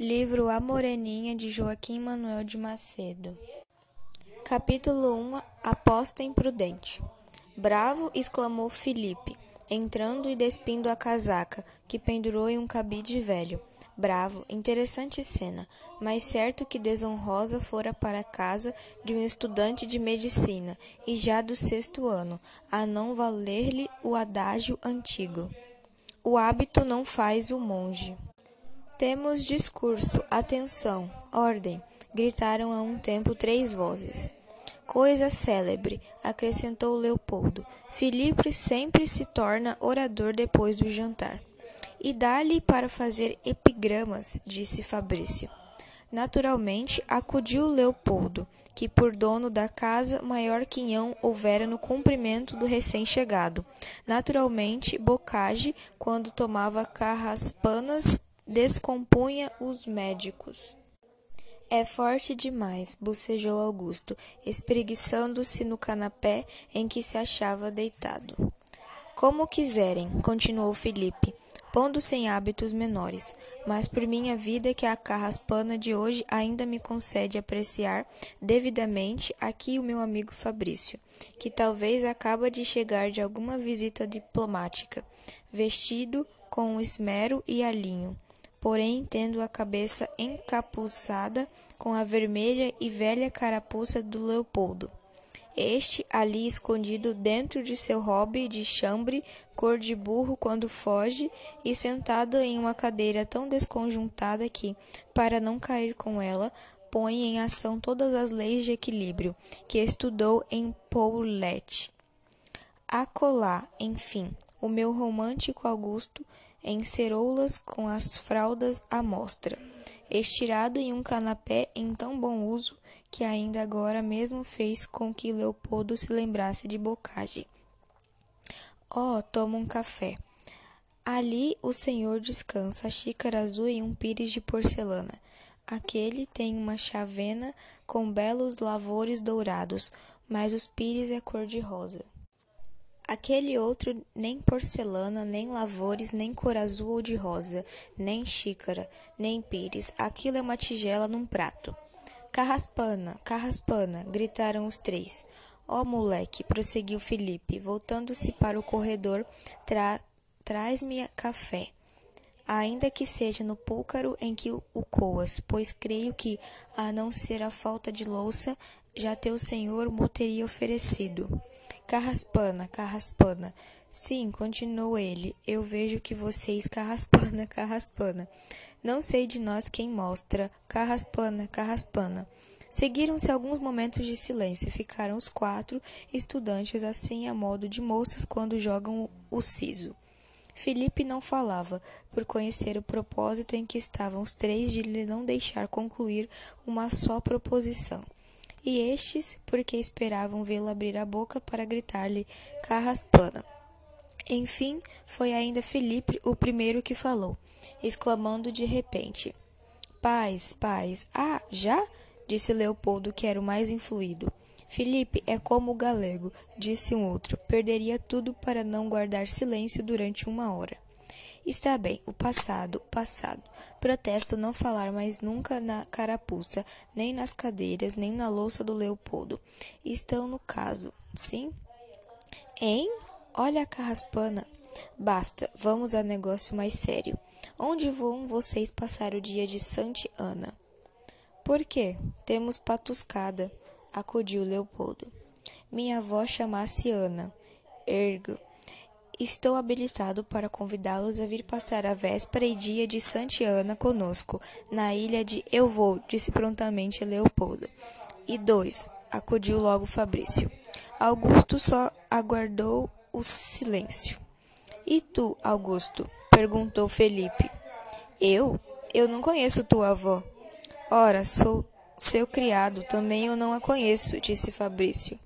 Livro A Moreninha de Joaquim Manuel de Macedo. Capítulo 1 Aposta imprudente. Bravo! exclamou Felipe, entrando e despindo a casaca, que pendurou em um cabide velho. Bravo, interessante cena, mas certo que desonrosa fora para casa de um estudante de medicina, e já do sexto ano, a não valer-lhe o adágio antigo. O hábito não faz o monge. Temos discurso, atenção, ordem, gritaram a um tempo três vozes. Coisa célebre, acrescentou Leopoldo. Filipe sempre se torna orador depois do jantar. E dá-lhe para fazer epigramas, disse Fabrício. Naturalmente, acudiu Leopoldo, que por dono da casa maior quinhão houvera no cumprimento do recém-chegado. Naturalmente, Bocage, quando tomava carraspanas descompunha os médicos. É forte demais, bocejou Augusto, espreguiçando-se no canapé em que se achava deitado. Como quiserem, continuou Felipe, pondo-se em hábitos menores, mas por minha vida que a carraspana de hoje ainda me concede apreciar devidamente aqui o meu amigo Fabrício, que talvez acaba de chegar de alguma visita diplomática, vestido com esmero e alinho porém tendo a cabeça encapuçada com a vermelha e velha carapuça do Leopoldo. Este ali escondido dentro de seu hobby de chambre, cor de burro quando foge, e sentado em uma cadeira tão desconjuntada que, para não cair com ela, põe em ação todas as leis de equilíbrio que estudou em Poulette. Acolá, enfim, o meu romântico Augusto encerou-las com as fraldas à mostra, estirado em um canapé em tão bom uso que ainda agora mesmo fez com que Leopoldo se lembrasse de Bocage. Oh, toma um café. Ali o senhor descansa a xícara azul em um pires de porcelana. Aquele tem uma chavena com belos lavores dourados, mas os pires é cor de rosa. Aquele outro nem porcelana, nem lavores, nem cor azul ou de rosa, nem xícara, nem pires. Aquilo é uma tigela num prato. Carraspana, carraspana, gritaram os três. Ó oh, moleque, prosseguiu Felipe, voltando-se para o corredor, tra traz-me café. Ainda que seja no púlcaro em que o coas, pois creio que, a não ser a falta de louça, já teu senhor mo teria oferecido. Carraspana, carraspana. Sim, continuou ele. Eu vejo que vocês carraspana, carraspana. Não sei de nós quem mostra. Carraspana, carraspana. Seguiram-se alguns momentos de silêncio. Ficaram os quatro estudantes assim a modo de moças quando jogam o siso. Felipe não falava, por conhecer o propósito em que estavam os três de lhe não deixar concluir uma só proposição e estes porque esperavam vê-lo abrir a boca para gritar-lhe carraspana. Enfim, foi ainda Felipe o primeiro que falou, exclamando de repente: Paz, paz. Ah, já? disse Leopoldo, que era o mais influído. Felipe é como o galego, disse um outro. Perderia tudo para não guardar silêncio durante uma hora. Está bem, o passado, o passado. Protesto não falar mais nunca na carapuça, nem nas cadeiras, nem na louça do Leopoldo. Estão no caso, sim? Hein? Olha a carraspana. Basta, vamos a negócio mais sério. Onde vão vocês passar o dia de Sante Ana? Por quê? Temos patuscada, acudiu Leopoldo. Minha avó chamasse Ana. Ergo, Estou habilitado para convidá-los a vir passar a véspera e dia de Santiana conosco, na ilha de Eu Vou, disse prontamente Leopoldo. E dois, acudiu logo Fabrício. Augusto só aguardou o silêncio. E tu, Augusto? perguntou Felipe. Eu? Eu não conheço tua avó. Ora, sou seu criado, também eu não a conheço, disse Fabrício.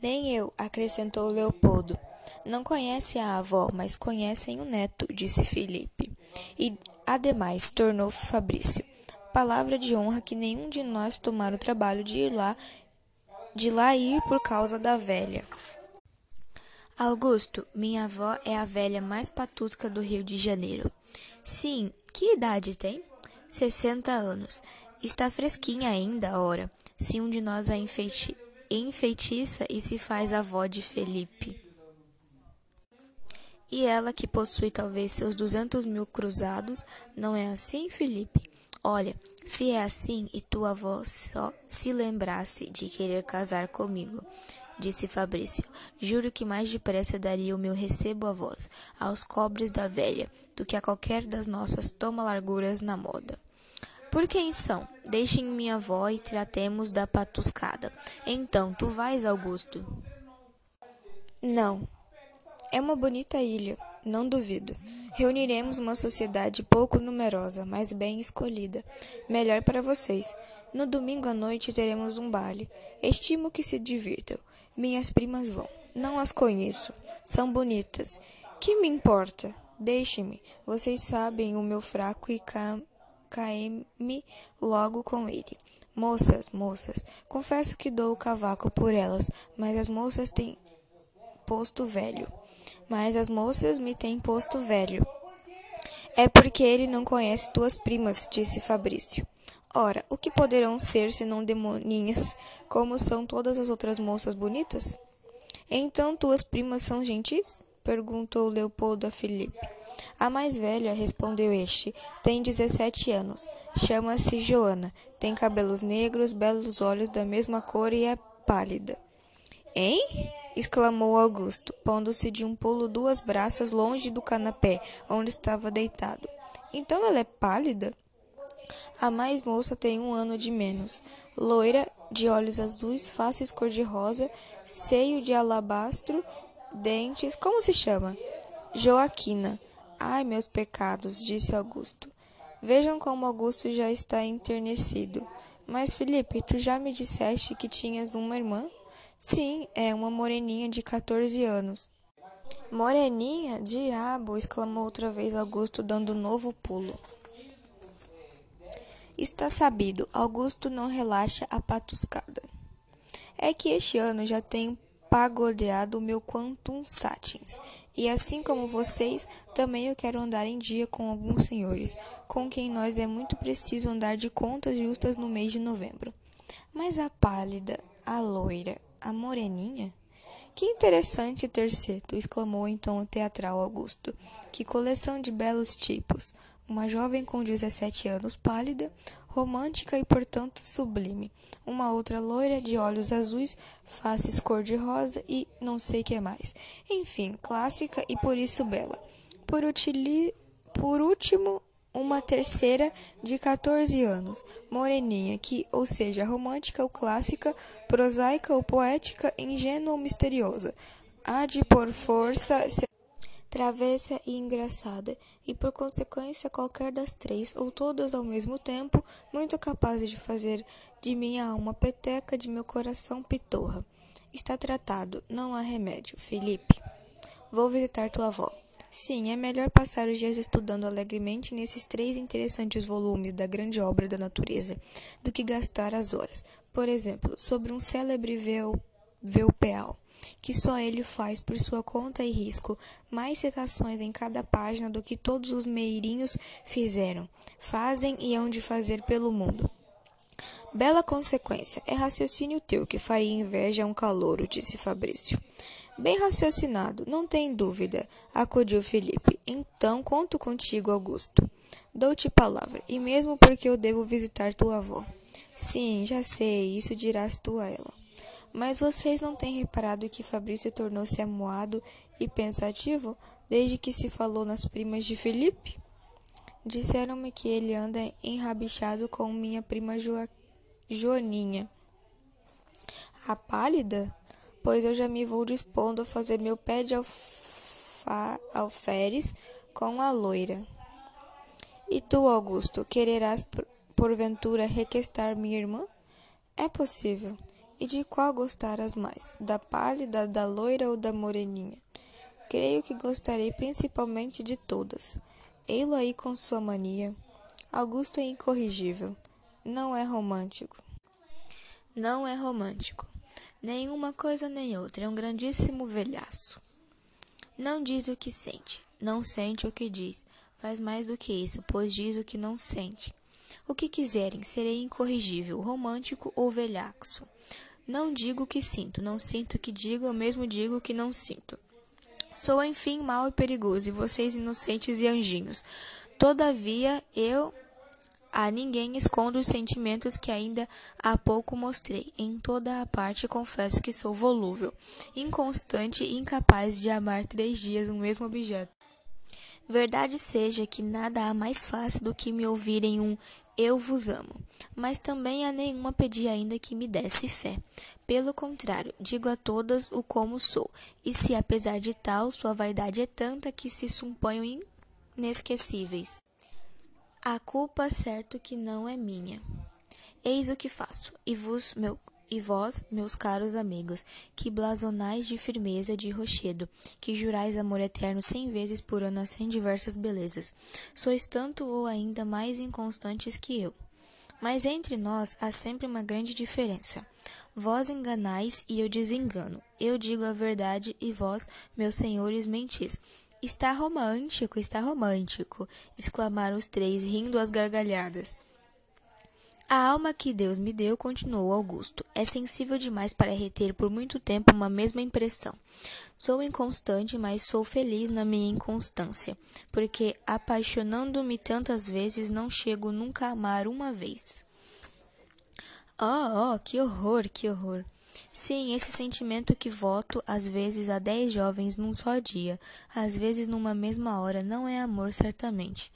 Nem eu, acrescentou Leopoldo. Não conhece a avó, mas conhecem o neto, disse Felipe. E, ademais, tornou Fabrício. Palavra de honra que nenhum de nós tomara o trabalho de ir lá, de lá ir por causa da velha. Augusto, minha avó é a velha mais patusca do Rio de Janeiro. Sim, que idade tem? Sessenta anos. Está fresquinha ainda, ora, se um de nós a enfeiti enfeitiça e se faz avó de Felipe. E ela que possui talvez seus duzentos mil cruzados, não é assim, Felipe? Olha, se é assim e tua avó só se lembrasse de querer casar comigo, disse Fabrício, juro que mais depressa daria o meu recebo a vós, aos cobres da velha, do que a qualquer das nossas toma-larguras na moda. Por quem são? Deixem minha avó e tratemos da patuscada. Então, tu vais, Augusto? Não. É uma bonita ilha, não duvido. Reuniremos uma sociedade pouco numerosa, mas bem escolhida. Melhor para vocês. No domingo à noite teremos um baile. Estimo que se divirtam. Minhas primas vão. Não as conheço. São bonitas. Que me importa? Deixe-me. Vocês sabem o meu fraco e cam caí-me logo com ele. Moças, moças, confesso que dou o cavaco por elas, mas as moças têm posto velho. Mas as moças me têm posto velho. É porque ele não conhece tuas primas, disse Fabrício. Ora, o que poderão ser senão demoninhas, como são todas as outras moças bonitas? Então tuas primas são gentis? perguntou Leopoldo a Filipe. A mais velha, respondeu este, tem dezessete anos. Chama-se Joana. Tem cabelos negros, belos olhos da mesma cor e é pálida. Hein? Exclamou Augusto, pondo-se de um pulo duas braças longe do canapé, onde estava deitado. Então ela é pálida? A mais moça tem um ano de menos. Loira, de olhos azuis, faces cor-de-rosa, seio de alabastro, dentes. Como se chama? Joaquina. Ai, meus pecados, disse Augusto. Vejam como Augusto já está enternecido. Mas, Felipe, tu já me disseste que tinhas uma irmã? Sim, é uma moreninha de 14 anos. Moreninha? Diabo! exclamou outra vez Augusto, dando um novo pulo. Está sabido, Augusto não relaxa a patuscada. É que este ano já tenho pagodeado o meu quantum satins. E assim como vocês, também eu quero andar em dia com alguns senhores, com quem nós é muito preciso andar de contas justas no mês de novembro. Mas a pálida, a loira, a moreninha? Que interessante terceto, exclamou então teatral Augusto. Que coleção de belos tipos! Uma jovem com 17 anos, pálida, romântica e, portanto, sublime. Uma outra loira de olhos azuis, faces cor-de-rosa e não sei que mais. Enfim, clássica e por isso bela. Por, utili... por último, uma terceira de 14 anos, moreninha, que, ou seja, romântica ou clássica, prosaica ou poética, ingênua ou misteriosa, há de por força travessa e engraçada, e por consequência qualquer das três, ou todas ao mesmo tempo, muito capazes de fazer de minha alma peteca, de meu coração pitorra. Está tratado, não há remédio, Felipe. Vou visitar tua avó. Sim, é melhor passar os dias estudando alegremente nesses três interessantes volumes da grande obra da natureza do que gastar as horas, por exemplo, sobre um célebre Velpeal que só ele faz por sua conta e risco mais citações em cada página do que todos os meirinhos fizeram, fazem e hão de fazer pelo mundo. Bela consequência, é raciocínio teu que faria inveja a um calouro, disse Fabrício. Bem raciocinado, não tem dúvida, acudiu Felipe. Então conto contigo, Augusto. Dou-te palavra, e mesmo porque eu devo visitar tua avó. Sim, já sei, isso dirás tu a ela. Mas vocês não têm reparado que Fabrício tornou-se amuado e pensativo desde que se falou nas primas de Felipe? Disseram-me que ele anda enrabixado com minha prima jo Joaninha. A pálida? Pois eu já me vou dispondo a fazer meu pé de alferes com a loira. E tu, Augusto, quererás porventura requestar minha irmã? É possível. E de qual gostarás mais? Da pálida, da loira ou da moreninha? Creio que gostarei principalmente de todas. Ei-lo aí com sua mania. Augusto é incorrigível. Não é romântico. Não é romântico. Nem uma coisa nem outra. É um grandíssimo velhaço. Não diz o que sente. Não sente o que diz. Faz mais do que isso, pois diz o que não sente. O que quiserem, serei incorrigível, romântico ou velhaxo. Não digo que sinto, não sinto que digo, eu mesmo digo que não sinto. Sou, enfim, mau e perigoso, e vocês inocentes e anjinhos. Todavia, eu a ninguém escondo os sentimentos que ainda há pouco mostrei. Em toda a parte confesso que sou volúvel, inconstante e incapaz de amar três dias um mesmo objeto. Verdade seja que nada há mais fácil do que me ouvirem um eu vos amo. Mas também a nenhuma pedi ainda que me desse fé. Pelo contrário, digo a todas o como sou, e se apesar de tal sua vaidade é tanta que se suponham inesquecíveis. A culpa certo que não é minha. Eis o que faço, e vos, meu, e vós, meus caros amigos, que blasonais de firmeza de rochedo, que jurais amor eterno cem vezes por ano a cem diversas belezas, sois tanto ou ainda mais inconstantes que eu. Mas entre nós há sempre uma grande diferença. Vós enganais e eu desengano. Eu digo a verdade e vós, meus senhores, mentis. Está romântico, está romântico, exclamaram os três, rindo às gargalhadas. A alma que Deus me deu, continuou Augusto, é sensível demais para reter por muito tempo uma mesma impressão. Sou inconstante, mas sou feliz na minha inconstância, porque apaixonando-me tantas vezes não chego nunca a amar uma vez. Oh, oh, que horror, que horror! Sim, esse sentimento que voto às vezes a dez jovens num só dia, às vezes numa mesma hora, não é amor certamente.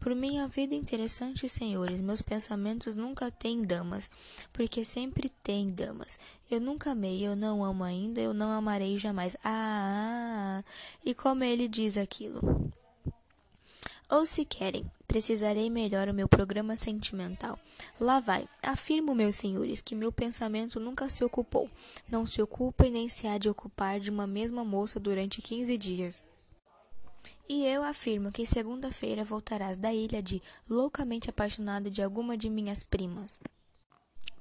Por minha vida interessante, senhores, meus pensamentos nunca têm damas, porque sempre tem damas. Eu nunca amei, eu não amo ainda, eu não amarei jamais. Ah, e como ele diz aquilo? Ou se querem, precisarei melhor o meu programa sentimental. Lá vai. Afirmo, meus senhores, que meu pensamento nunca se ocupou, não se ocupa e nem se há de ocupar de uma mesma moça durante quinze dias. E eu afirmo que segunda-feira voltarás da ilha de loucamente apaixonado de alguma de minhas primas.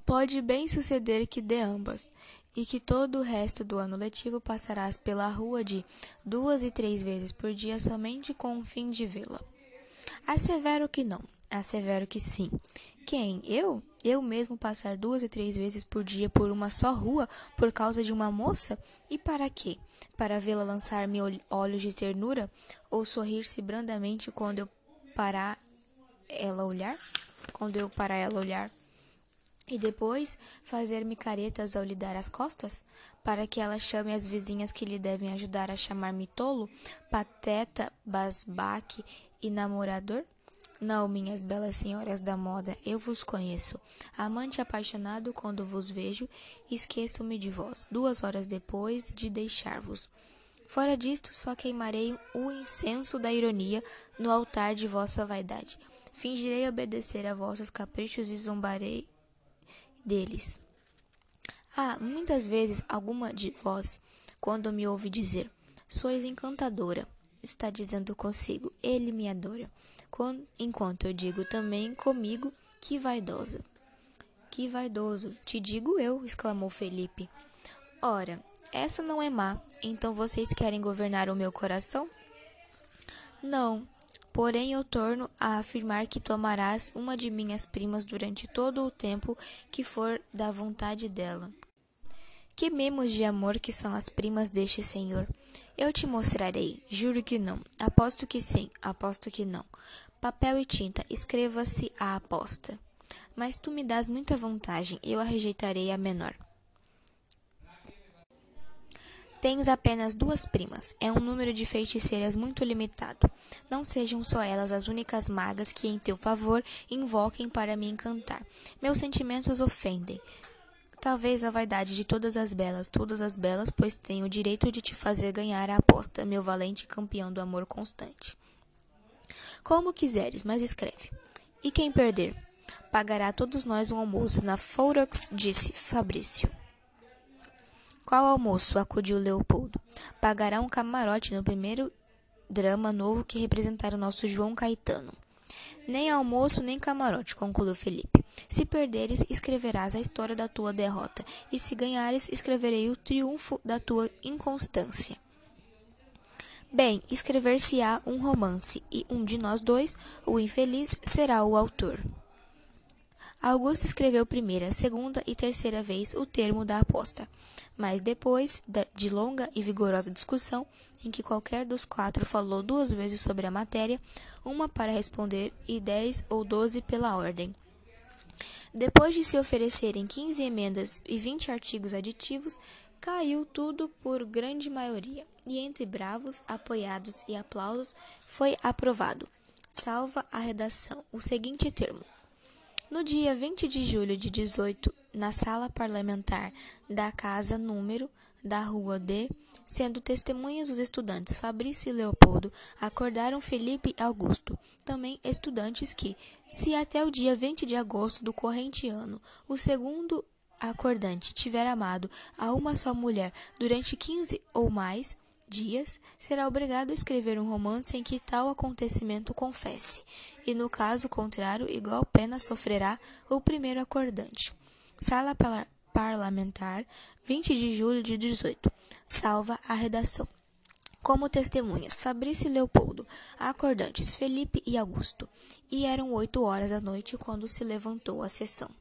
Pode bem suceder que de ambas, e que todo o resto do ano letivo passarás pela rua de duas e três vezes por dia somente com o fim de vê-la. Assevero que não, assevero que sim. Quem? Eu? Eu mesmo passar duas e três vezes por dia por uma só rua por causa de uma moça? E para quê? Para vê-la lançar-me olhos de ternura? Ou sorrir-se brandamente quando eu parar ela olhar? Quando eu parar ela olhar? E depois fazer-me caretas ao lhe dar as costas? Para que ela chame as vizinhas que lhe devem ajudar a chamar-me tolo, pateta, basbaque e namorador? Não, minhas belas senhoras da moda, eu vos conheço. Amante apaixonado, quando vos vejo, esqueço-me de vós, duas horas depois de deixar-vos. Fora disto, só queimarei o incenso da ironia no altar de vossa vaidade. Fingirei obedecer a vossos caprichos e zombarei deles. Ah, muitas vezes alguma de vós, quando me ouve dizer, sois encantadora, está dizendo consigo, ele me adora. Enquanto eu digo também comigo, que vaidosa. Que vaidoso, te digo eu, exclamou Felipe. Ora, essa não é má, então vocês querem governar o meu coração? Não, porém eu torno a afirmar que tomarás uma de minhas primas durante todo o tempo que for da vontade dela. Que memos de amor que são as primas deste senhor. Eu te mostrarei. Juro que não. Aposto que sim. Aposto que não. Papel e tinta. Escreva-se a aposta. Mas tu me dás muita vantagem. Eu a rejeitarei a menor. Tens apenas duas primas. É um número de feiticeiras muito limitado. Não sejam só elas as únicas magas que, em teu favor, invoquem para me encantar. Meus sentimentos ofendem. Talvez a vaidade de todas as belas, todas as belas, pois tenho o direito de te fazer ganhar a aposta, meu valente campeão do amor constante. Como quiseres, mas escreve. E quem perder? Pagará a todos nós um almoço na Fourax, disse Fabrício. Qual almoço? acudiu Leopoldo. Pagará um camarote no primeiro drama novo que representar o nosso João Caetano. Nem almoço, nem camarote, concluiu Felipe. Se perderes, escreverás a história da tua derrota, e se ganhares, escreverei o triunfo da tua inconstância. Bem, escrever-se-á um romance, e um de nós dois, o infeliz, será o autor. Augusto escreveu primeira, segunda e terceira vez o termo da aposta, mas depois de longa e vigorosa discussão, em que qualquer dos quatro falou duas vezes sobre a matéria, uma para responder e dez ou doze pela ordem. Depois de se oferecerem quinze emendas e vinte artigos aditivos, caiu tudo por grande maioria, e entre bravos, apoiados e aplausos foi aprovado, salva a redação, o seguinte termo. No dia 20 de julho de 18, na sala parlamentar da Casa Número da Rua D, sendo testemunhas os estudantes Fabrício e Leopoldo, acordaram Felipe Augusto, também estudantes que, se até o dia 20 de agosto do corrente ano, o segundo acordante tiver amado a uma só mulher durante quinze ou mais dias, será obrigado a escrever um romance em que tal acontecimento confesse, e no caso contrário, igual pena sofrerá o primeiro acordante. Sala Parlamentar, 20 de julho de 18. Salva a redação. Como testemunhas, Fabrício e Leopoldo, acordantes Felipe e Augusto. E eram oito horas da noite quando se levantou a sessão.